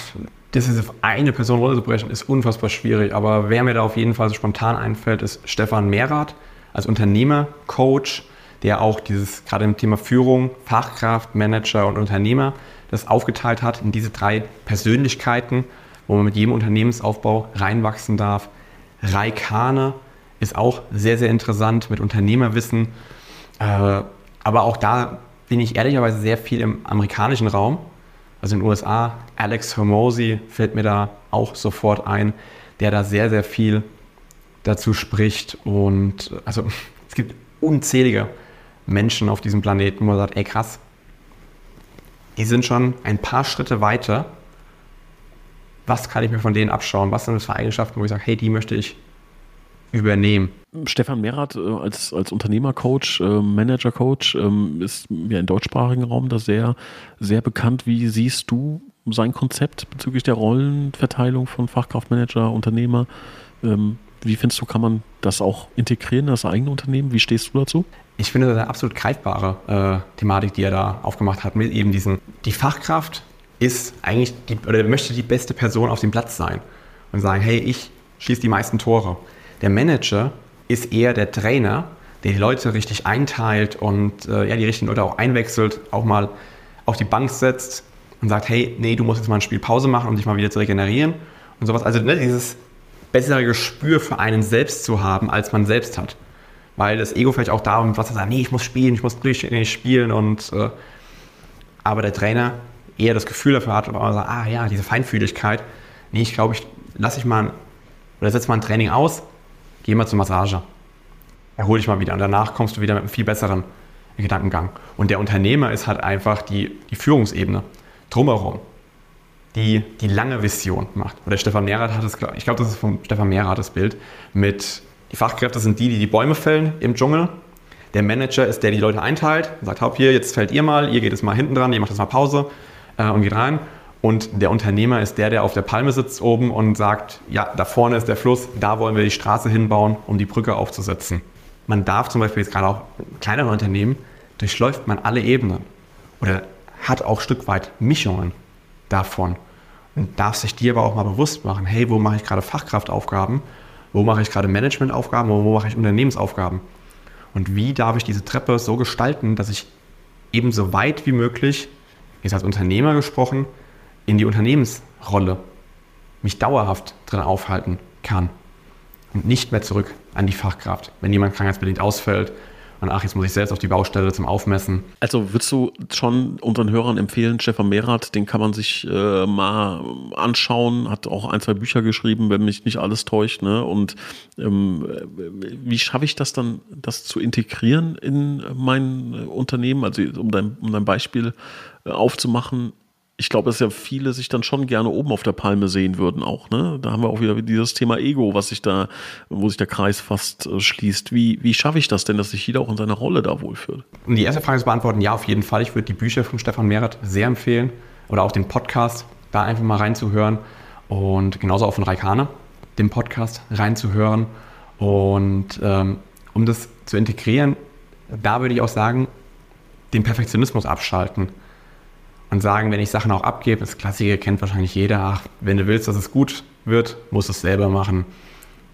das ist auf eine Person runterzubrechen, ist unfassbar schwierig. Aber wer mir da auf jeden Fall so spontan einfällt, ist Stefan Mehrath als Unternehmer, Coach, der auch dieses gerade im Thema Führung, Fachkraft, Manager und Unternehmer das aufgeteilt hat in diese drei Persönlichkeiten, wo man mit jedem Unternehmensaufbau reinwachsen darf. Raikane ist auch sehr, sehr interessant mit Unternehmerwissen. Äh, aber auch da bin ich ehrlicherweise sehr viel im amerikanischen Raum. Also in den USA, Alex Hermosi fällt mir da auch sofort ein, der da sehr, sehr viel dazu spricht. Und also es gibt unzählige Menschen auf diesem Planeten, wo man sagt, ey krass, die sind schon ein paar Schritte weiter. Was kann ich mir von denen abschauen? Was sind das für Eigenschaften, wo ich sage, hey, die möchte ich übernehmen? Stefan Mehrath äh, als, als Unternehmercoach, äh, Managercoach ähm, ist ja im deutschsprachigen Raum da sehr, sehr bekannt. Wie siehst du sein Konzept bezüglich der Rollenverteilung von Fachkraftmanager, Unternehmer? Ähm, wie findest du, kann man das auch integrieren in das eigene Unternehmen? Wie stehst du dazu? Ich finde das eine absolut greifbare äh, Thematik, die er da aufgemacht hat, mit eben diesen, die Fachkraft ist eigentlich, die, oder möchte die beste Person auf dem Platz sein und sagen, hey, ich schieße die meisten Tore. Der Manager ist eher der Trainer, der die Leute richtig einteilt und äh, ja, die richtigen Leute auch einwechselt, auch mal auf die Bank setzt und sagt, hey, nee, du musst jetzt mal ein Spiel Pause machen, um dich mal wieder zu regenerieren und sowas. Also ne, dieses bessere Gespür für einen selbst zu haben, als man selbst hat. Weil das Ego vielleicht auch darum, was er sagt, nee, ich muss spielen, ich muss durchgängig spielen und äh, aber der Trainer eher das Gefühl dafür hat, aber sagt, ah ja, diese Feinfühligkeit, nee, ich glaube, ich lasse ich mal oder setze mal ein Training aus, geh mal zur Massage. Erhol dich mal wieder und danach kommst du wieder mit einem viel besseren Gedankengang. Und der Unternehmer ist halt einfach die, die Führungsebene drumherum die die lange Vision macht. Oder Stefan Mehrath hat es, ich glaube, das ist von Stefan Mehrath das Bild, mit die Fachkräfte sind die, die die Bäume fällen im Dschungel. Der Manager ist der, der die Leute einteilt und sagt, hopp, hier, jetzt fällt ihr mal, ihr geht jetzt mal hinten dran, ihr macht jetzt mal Pause äh, und geht rein. Und der Unternehmer ist der, der auf der Palme sitzt oben und sagt, ja, da vorne ist der Fluss, da wollen wir die Straße hinbauen, um die Brücke aufzusetzen. Man darf zum Beispiel jetzt gerade auch kleinere Unternehmen, durchläuft man alle Ebenen oder hat auch ein Stück weit Mischungen davon. Und darf sich dir aber auch mal bewusst machen, hey, wo mache ich gerade Fachkraftaufgaben, wo mache ich gerade Managementaufgaben, wo mache ich Unternehmensaufgaben. Und wie darf ich diese Treppe so gestalten, dass ich eben so weit wie möglich, jetzt als Unternehmer gesprochen, in die Unternehmensrolle mich dauerhaft drin aufhalten kann und nicht mehr zurück an die Fachkraft. Wenn jemand krankheitsbedingt ausfällt und ach, jetzt muss ich selbst auf die Baustelle zum Aufmessen. Also würdest du schon unseren Hörern empfehlen, Stefan Mehrath, den kann man sich äh, mal anschauen, hat auch ein, zwei Bücher geschrieben, wenn mich nicht alles täuscht. Ne? Und ähm, wie schaffe ich das dann, das zu integrieren in mein Unternehmen? Also um dein, um dein Beispiel äh, aufzumachen, ich glaube, dass ja viele sich dann schon gerne oben auf der Palme sehen würden auch. Ne? Da haben wir auch wieder dieses Thema Ego, was sich da, wo sich der Kreis fast äh, schließt. Wie, wie schaffe ich das denn, dass sich jeder auch in seiner Rolle da wohlfühlt? Um die erste Frage zu beantworten, ja, auf jeden Fall. Ich würde die Bücher von Stefan Mehret sehr empfehlen oder auch den Podcast da einfach mal reinzuhören und genauso auch von Raikane, den Podcast reinzuhören. Und ähm, um das zu integrieren, da würde ich auch sagen, den Perfektionismus abschalten und sagen, wenn ich Sachen auch abgebe, das Klassiker kennt wahrscheinlich jeder, ach, wenn du willst, dass es gut wird, musst du es selber machen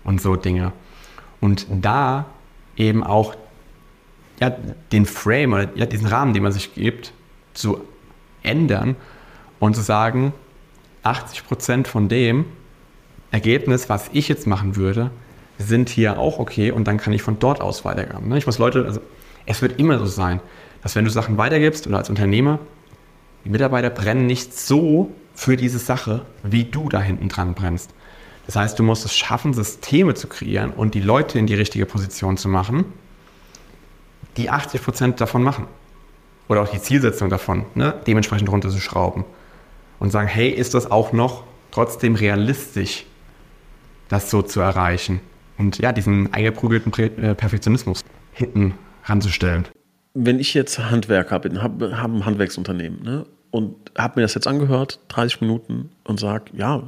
und so Dinge. Und da eben auch ja, den Frame oder ja, diesen Rahmen, den man sich gibt, zu ändern und zu sagen, 80% von dem Ergebnis, was ich jetzt machen würde, sind hier auch okay und dann kann ich von dort aus weitergeben. Ne? Ich muss Leute, also es wird immer so sein, dass wenn du Sachen weitergibst oder als Unternehmer, die Mitarbeiter brennen nicht so für diese Sache, wie du da hinten dran brennst. Das heißt, du musst es schaffen, Systeme zu kreieren und die Leute in die richtige Position zu machen, die 80 Prozent davon machen. Oder auch die Zielsetzung davon, ne? dementsprechend runterzuschrauben. Und sagen, hey, ist das auch noch trotzdem realistisch, das so zu erreichen? Und ja, diesen eingeprügelten äh, Perfektionismus hinten ranzustellen. Wenn ich jetzt Handwerker bin, habe hab ein Handwerksunternehmen ne? Und habe mir das jetzt angehört, 30 Minuten und sage, ja,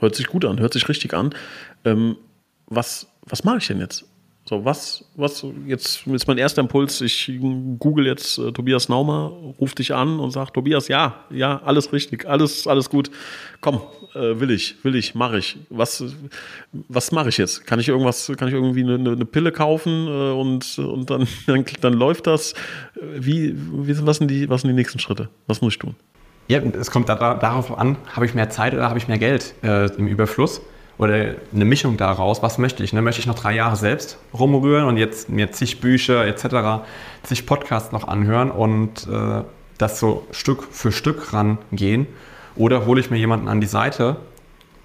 hört sich gut an, hört sich richtig an. Ähm, was was mache ich denn jetzt? So, was, was, jetzt ist mein erster Impuls, ich google jetzt äh, Tobias Naumer, ruf dich an und sag, Tobias, ja, ja, alles richtig, alles, alles gut. Komm, äh, will ich, will ich, mache ich. Was, was mache ich jetzt? Kann ich irgendwas, kann ich irgendwie eine, eine Pille kaufen äh, und, und dann, dann, dann läuft das? Wie, wie, was, sind die, was sind die nächsten Schritte? Was muss ich tun? Ja, es kommt da, darauf an, habe ich mehr Zeit oder habe ich mehr Geld äh, im Überfluss? Oder eine Mischung daraus, was möchte ich? Ne? Möchte ich noch drei Jahre selbst rumrühren und jetzt mir zig Bücher etc., zig Podcasts noch anhören und äh, das so Stück für Stück rangehen? Oder hole ich mir jemanden an die Seite,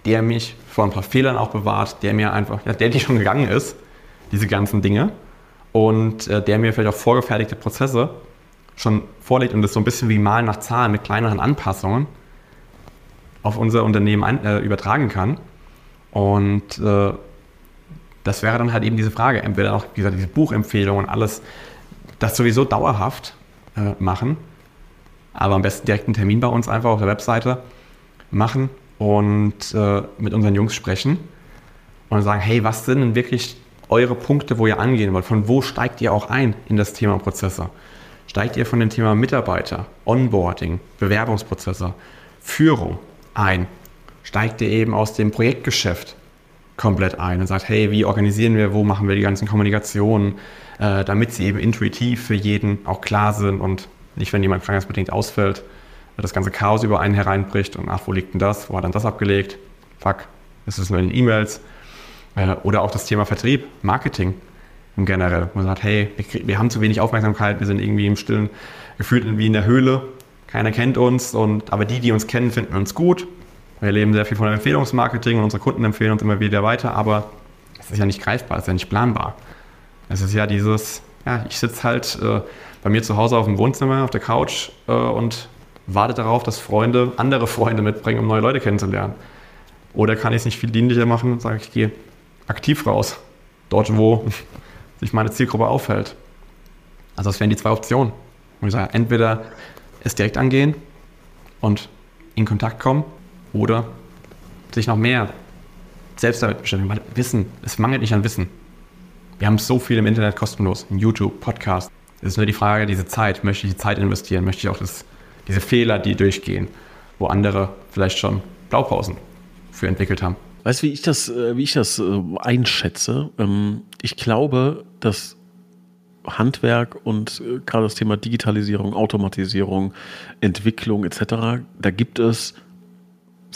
der mich vor ein paar Fehlern auch bewahrt, der mir einfach, ja, der die schon gegangen ist, diese ganzen Dinge, und äh, der mir vielleicht auch vorgefertigte Prozesse schon vorlegt und das so ein bisschen wie Malen nach Zahlen mit kleineren Anpassungen auf unser Unternehmen ein, äh, übertragen kann und äh, das wäre dann halt eben diese Frage. Entweder auch, wie gesagt, diese Buchempfehlungen und alles, das sowieso dauerhaft äh, machen, aber am besten direkt einen Termin bei uns einfach auf der Webseite machen und äh, mit unseren Jungs sprechen und sagen, hey, was sind denn wirklich eure Punkte, wo ihr angehen wollt? Von wo steigt ihr auch ein in das Thema Prozesse? Steigt ihr von dem Thema Mitarbeiter, Onboarding, Bewerbungsprozesse, Führung ein? Steigt ihr eben aus dem Projektgeschäft komplett ein und sagt, hey, wie organisieren wir, wo machen wir die ganzen Kommunikationen, äh, damit sie eben intuitiv für jeden auch klar sind und nicht, wenn jemand krankheitsbedingt ausfällt, das ganze Chaos über einen hereinbricht und ach, wo liegt denn das, wo hat dann das abgelegt, fuck, ist es nur in den E-Mails. Äh, oder auch das Thema Vertrieb, Marketing im Generell, man sagt, hey, wir, wir haben zu wenig Aufmerksamkeit, wir sind irgendwie im Stillen, gefühlt wie in der Höhle, keiner kennt uns und aber die, die uns kennen, finden uns gut wir leben sehr viel von Empfehlungsmarketing und unsere Kunden empfehlen uns immer wieder weiter, aber es ist ja nicht greifbar, es ist ja nicht planbar. Es ist ja dieses, ja, ich sitze halt äh, bei mir zu Hause auf dem Wohnzimmer, auf der Couch äh, und warte darauf, dass Freunde andere Freunde mitbringen, um neue Leute kennenzulernen. Oder kann ich es nicht viel dienlicher machen und sage, ich gehe aktiv raus, dort wo sich meine Zielgruppe aufhält. Also das wären die zwei Optionen. Und ich sage, entweder es direkt angehen und in Kontakt kommen oder sich noch mehr selbst damit beschäftigen. Weil Wissen, es mangelt nicht an Wissen. Wir haben so viel im Internet kostenlos, in YouTube, Podcast. Es ist nur die Frage, diese Zeit, möchte ich die Zeit investieren, möchte ich auch das, diese Fehler, die durchgehen, wo andere vielleicht schon Blaupausen für entwickelt haben. Weißt du, wie ich das, äh, wie ich das äh, einschätze? Ähm, ich glaube, dass Handwerk und äh, gerade das Thema Digitalisierung, Automatisierung, Entwicklung etc., da gibt es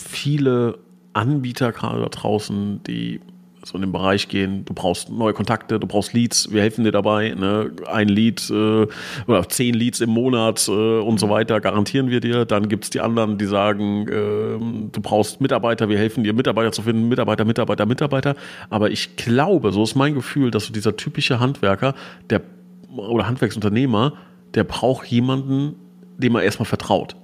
viele Anbieter gerade da draußen, die so in den Bereich gehen, du brauchst neue Kontakte, du brauchst Leads, wir helfen dir dabei, ne? ein Lead äh, oder zehn Leads im Monat äh, und so weiter garantieren wir dir. Dann gibt es die anderen, die sagen, äh, du brauchst Mitarbeiter, wir helfen dir Mitarbeiter zu finden, Mitarbeiter, Mitarbeiter, Mitarbeiter. Aber ich glaube, so ist mein Gefühl, dass so dieser typische Handwerker, der oder Handwerksunternehmer, der braucht jemanden, dem er erstmal vertraut.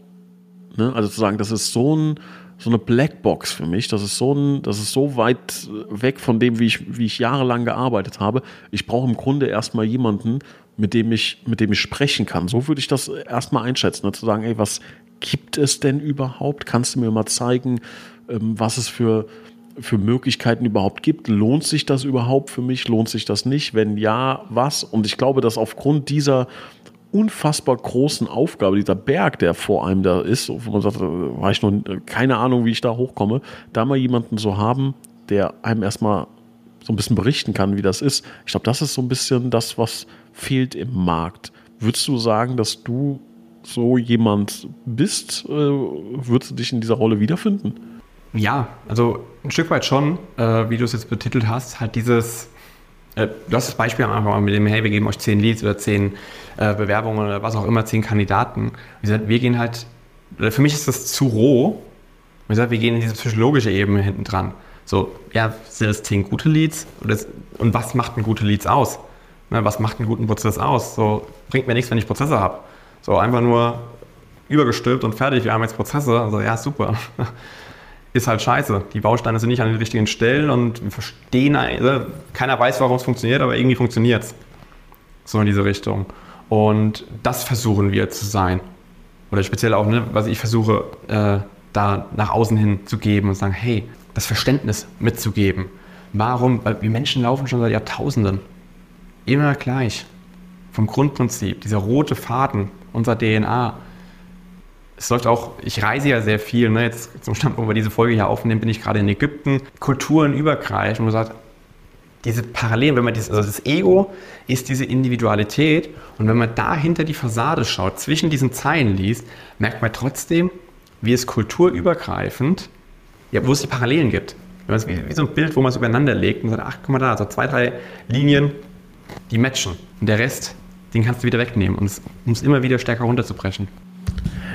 Ne? Also zu sagen, das ist so ein so eine Blackbox für mich. Das ist so ein, das ist so weit weg von dem, wie ich, wie ich jahrelang gearbeitet habe. Ich brauche im Grunde erstmal jemanden, mit dem ich, mit dem ich sprechen kann. So würde ich das erstmal einschätzen. Ne? Zu sagen, ey, was gibt es denn überhaupt? Kannst du mir mal zeigen, ähm, was es für, für Möglichkeiten überhaupt gibt? Lohnt sich das überhaupt für mich? Lohnt sich das nicht? Wenn ja, was? Und ich glaube, dass aufgrund dieser unfassbar großen Aufgabe, dieser Berg, der vor einem da ist, wo man sagt, war ich noch keine Ahnung, wie ich da hochkomme, da mal jemanden zu haben, der einem erstmal so ein bisschen berichten kann, wie das ist. Ich glaube, das ist so ein bisschen das, was fehlt im Markt. Würdest du sagen, dass du so jemand bist? Äh, würdest du dich in dieser Rolle wiederfinden? Ja, also ein Stück weit schon, äh, wie du es jetzt betitelt hast, halt dieses du hast das Beispiel am Anfang mit dem, hey, wir geben euch zehn Leads oder zehn äh, Bewerbungen oder was auch immer, zehn Kandidaten. Wie gesagt, wir gehen halt, für mich ist das zu roh. Wie gesagt, wir gehen in diese psychologische Ebene hinten dran. So, ja, sind das zehn gute Leads? Das, und was macht ein gute Leads aus? Ne, was macht einen guten Prozess aus? So, bringt mir nichts, wenn ich Prozesse habe. So, einfach nur übergestülpt und fertig, wir haben jetzt Prozesse. Also, ja, super. ist halt scheiße. Die Bausteine sind nicht an den richtigen Stellen und wir verstehen, also keiner weiß, warum es funktioniert, aber irgendwie funktioniert es. So in diese Richtung. Und das versuchen wir zu sein. Oder speziell auch, ne, was ich versuche, äh, da nach außen hin zu geben und sagen, hey, das Verständnis mitzugeben. Warum? Weil wir Menschen laufen schon seit Jahrtausenden. Immer gleich. Vom Grundprinzip, dieser rote Faden unserer DNA es läuft auch, ich reise ja sehr viel, ne? jetzt zum Stand, wo wir diese Folge hier aufnehmen, bin ich gerade in Ägypten, Kulturen übergreifend, und man sagt, diese Parallelen, wenn man dieses, also das Ego ist diese Individualität und wenn man da hinter die Fassade schaut, zwischen diesen Zeilen liest, merkt man trotzdem, wie es kulturübergreifend, ja, wo es die Parallelen gibt. Wie, wie so ein Bild, wo man es übereinander legt und sagt, ach, guck mal da, so zwei, drei Linien, die matchen. Und der Rest, den kannst du wieder wegnehmen, um es immer wieder stärker runterzubrechen.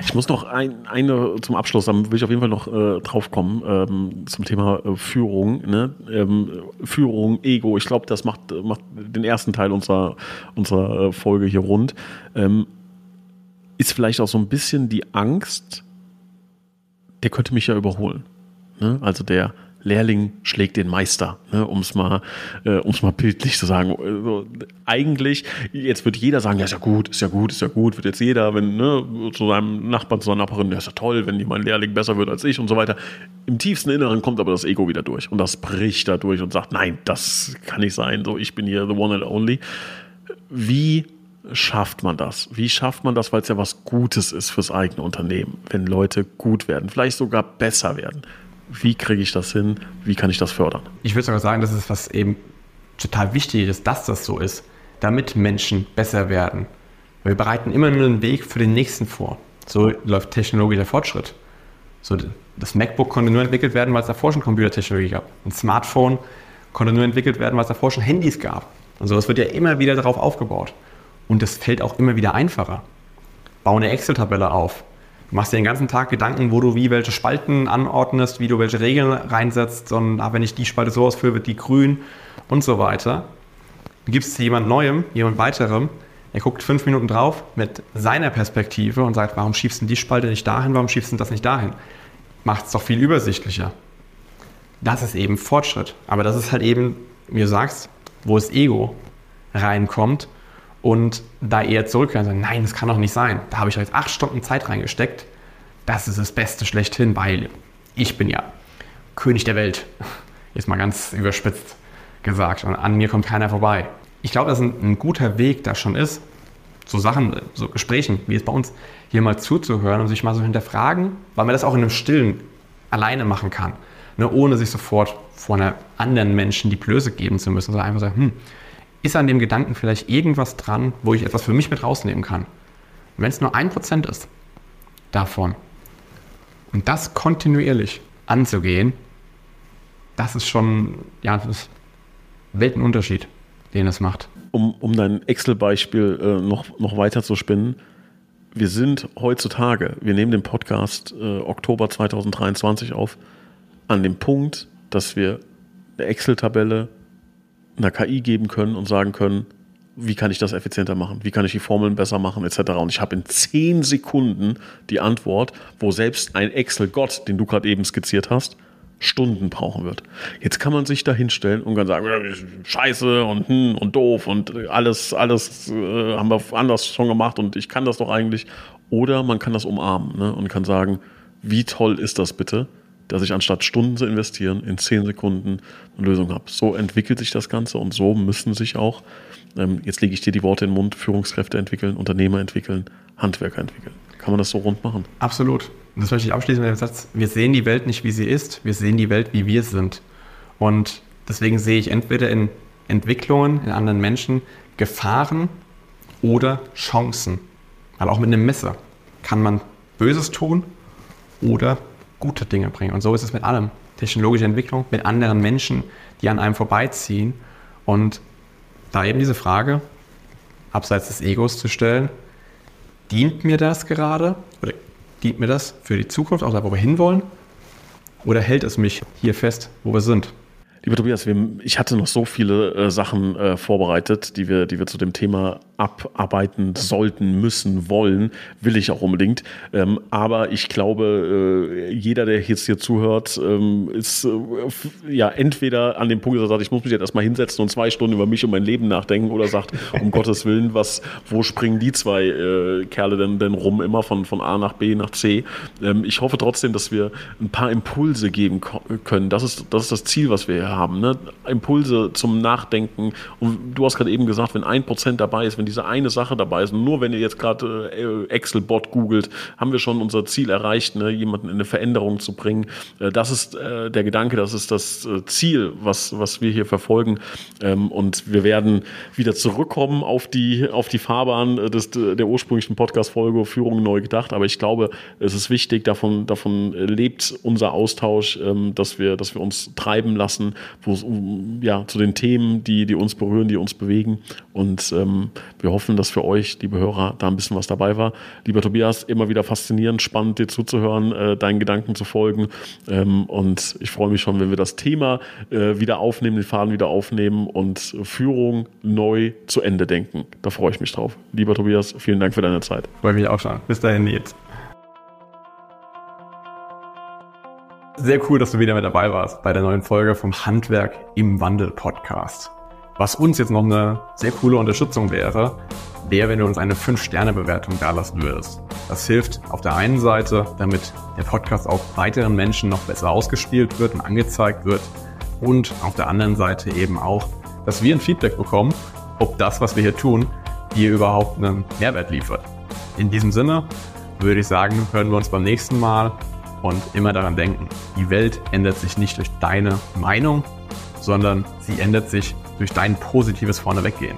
Ich muss noch ein, eine zum Abschluss, dann will ich auf jeden Fall noch äh, drauf kommen, ähm, zum Thema äh, Führung. Ne? Ähm, Führung, Ego, ich glaube, das macht, macht den ersten Teil unserer, unserer äh, Folge hier rund. Ähm, ist vielleicht auch so ein bisschen die Angst, der könnte mich ja überholen. Ne? Also der, Lehrling schlägt den Meister, ne, um es mal, äh, mal bildlich zu sagen. Also, eigentlich, jetzt wird jeder sagen, ja, ist ja gut, ist ja gut, ist ja gut, wird jetzt jeder, wenn, ne, zu seinem Nachbarn, zu seiner Nachbarin, ja, ist ja toll, wenn mein Lehrling besser wird als ich und so weiter. Im tiefsten Inneren kommt aber das Ego wieder durch und das bricht da durch und sagt, nein, das kann nicht sein, so, ich bin hier the one and only. Wie schafft man das? Wie schafft man das, weil es ja was Gutes ist fürs eigene Unternehmen, wenn Leute gut werden, vielleicht sogar besser werden? Wie kriege ich das hin, wie kann ich das fördern. Ich würde sogar sagen, das ist was eben total wichtig ist, dass das so ist, damit Menschen besser werden. Wir bereiten immer nur einen Weg für den nächsten vor. So läuft technologischer Fortschritt. So, das MacBook konnte nur entwickelt werden, weil es davor schon Computertechnologie gab. Ein Smartphone konnte nur entwickelt werden, weil es davor schon Handys gab. Und so, das wird ja immer wieder darauf aufgebaut. Und das fällt auch immer wieder einfacher. Bau eine Excel-Tabelle auf. Du machst dir den ganzen Tag Gedanken, wo du wie welche Spalten anordnest, wie du welche Regeln reinsetzt und ah, wenn ich die Spalte so ausführe, wird die grün und so weiter. Du gibst es jemand Neuem, jemand weiterem, er guckt fünf Minuten drauf mit seiner Perspektive und sagt, warum schiebst du die Spalte nicht dahin, warum schiebst du das nicht dahin? Macht es doch viel übersichtlicher. Das ist eben Fortschritt. Aber das ist halt eben, wie du sagst, wo das Ego reinkommt und da eher zurückkehren und sagen, nein, das kann doch nicht sein. Da habe ich jetzt acht Stunden Zeit reingesteckt. Das ist das Beste schlechthin, weil ich bin ja König der Welt. Jetzt mal ganz überspitzt gesagt. Und an mir kommt keiner vorbei. Ich glaube, dass ein, ein guter Weg da schon ist, so Sachen, so Gesprächen, wie es bei uns, hier mal zuzuhören und sich mal so hinterfragen, weil man das auch in einem Stillen alleine machen kann. Ne, ohne sich sofort vor einer anderen Menschen die Blöße geben zu müssen, sondern einfach sagen, hm, ist an dem Gedanken vielleicht irgendwas dran, wo ich etwas für mich mit rausnehmen kann. Wenn es nur ein Prozent ist davon und das kontinuierlich anzugehen, das ist schon, ja, das ist Weltenunterschied, den es macht. Um, um dein Excel-Beispiel äh, noch, noch weiter zu spinnen, wir sind heutzutage, wir nehmen den Podcast äh, Oktober 2023 auf, an dem Punkt, dass wir eine Excel-Tabelle einer KI geben können und sagen können, wie kann ich das effizienter machen, wie kann ich die Formeln besser machen, etc. Und ich habe in zehn Sekunden die Antwort, wo selbst ein Excel-Gott, den du gerade eben skizziert hast, Stunden brauchen wird. Jetzt kann man sich da hinstellen und kann sagen, scheiße und hm und doof und alles, alles äh, haben wir anders schon gemacht und ich kann das doch eigentlich. Oder man kann das umarmen ne, und kann sagen, wie toll ist das bitte, dass ich anstatt Stunden zu investieren, in zehn Sekunden eine Lösung habe. So entwickelt sich das Ganze und so müssen sich auch, ähm, jetzt lege ich dir die Worte in den Mund, Führungskräfte entwickeln, Unternehmer entwickeln, Handwerker entwickeln. Kann man das so rund machen? Absolut. Und das möchte ich abschließen mit dem Satz, wir sehen die Welt nicht, wie sie ist, wir sehen die Welt, wie wir sind. Und deswegen sehe ich entweder in Entwicklungen, in anderen Menschen Gefahren oder Chancen. Weil auch mit einem Messer kann man Böses tun oder gute Dinge bringen. Und so ist es mit allem. Technologische Entwicklung, mit anderen Menschen, die an einem vorbeiziehen. Und da eben diese Frage, abseits des Egos zu stellen, dient mir das gerade oder dient mir das für die Zukunft, auch da, wo wir hinwollen? Oder hält es mich hier fest, wo wir sind? Lieber Tobias, wir, ich hatte noch so viele äh, Sachen äh, vorbereitet, die wir, die wir zu dem Thema abarbeiten sollten, müssen, wollen, will ich auch unbedingt. Ähm, aber ich glaube, äh, jeder, der jetzt hier zuhört, ähm, ist äh, ja entweder an dem Punkt, dass er sagt, ich muss mich jetzt erstmal hinsetzen und zwei Stunden über mich und mein Leben nachdenken oder sagt, um Gottes Willen, was, wo springen die zwei äh, Kerle denn, denn rum, immer von, von A nach B nach C. Ähm, ich hoffe trotzdem, dass wir ein paar Impulse geben können. Das ist, das ist das Ziel, was wir hier haben. Ne? Impulse zum Nachdenken. Und du hast gerade eben gesagt, wenn ein Prozent dabei ist, wenn diese eine Sache dabei ist, nur wenn ihr jetzt gerade äh, Excel-Bot googelt, haben wir schon unser Ziel erreicht, ne? jemanden in eine Veränderung zu bringen. Äh, das ist äh, der Gedanke, das ist das äh, Ziel, was, was wir hier verfolgen. Ähm, und wir werden wieder zurückkommen auf die, auf die Fahrbahn des, der ursprünglichen Podcast-Folge Führung neu gedacht. Aber ich glaube, es ist wichtig, davon, davon lebt unser Austausch, ähm, dass, wir, dass wir uns treiben lassen wo es ja, zu den Themen, die, die uns berühren, die uns bewegen. Und ähm, wir hoffen, dass für euch, liebe Hörer, da ein bisschen was dabei war. Lieber Tobias, immer wieder faszinierend, spannend, dir zuzuhören, äh, deinen Gedanken zu folgen. Ähm, und ich freue mich schon, wenn wir das Thema äh, wieder aufnehmen, den Faden wieder aufnehmen und Führung neu zu Ende denken. Da freue ich mich drauf. Lieber Tobias, vielen Dank für deine Zeit. Freue mich auch schon. Bis dahin, Nils. Sehr cool, dass du wieder mit dabei warst bei der neuen Folge vom Handwerk im Wandel Podcast. Was uns jetzt noch eine sehr coole Unterstützung wäre, wäre, wenn du uns eine 5-Sterne-Bewertung dalassen würdest. Das hilft auf der einen Seite, damit der Podcast auch weiteren Menschen noch besser ausgespielt wird und angezeigt wird. Und auf der anderen Seite eben auch, dass wir ein Feedback bekommen, ob das, was wir hier tun, dir überhaupt einen Mehrwert liefert. In diesem Sinne würde ich sagen, hören wir uns beim nächsten Mal und immer daran denken, die Welt ändert sich nicht durch deine Meinung, sondern sie ändert sich durch dein positives Vorneweggehen.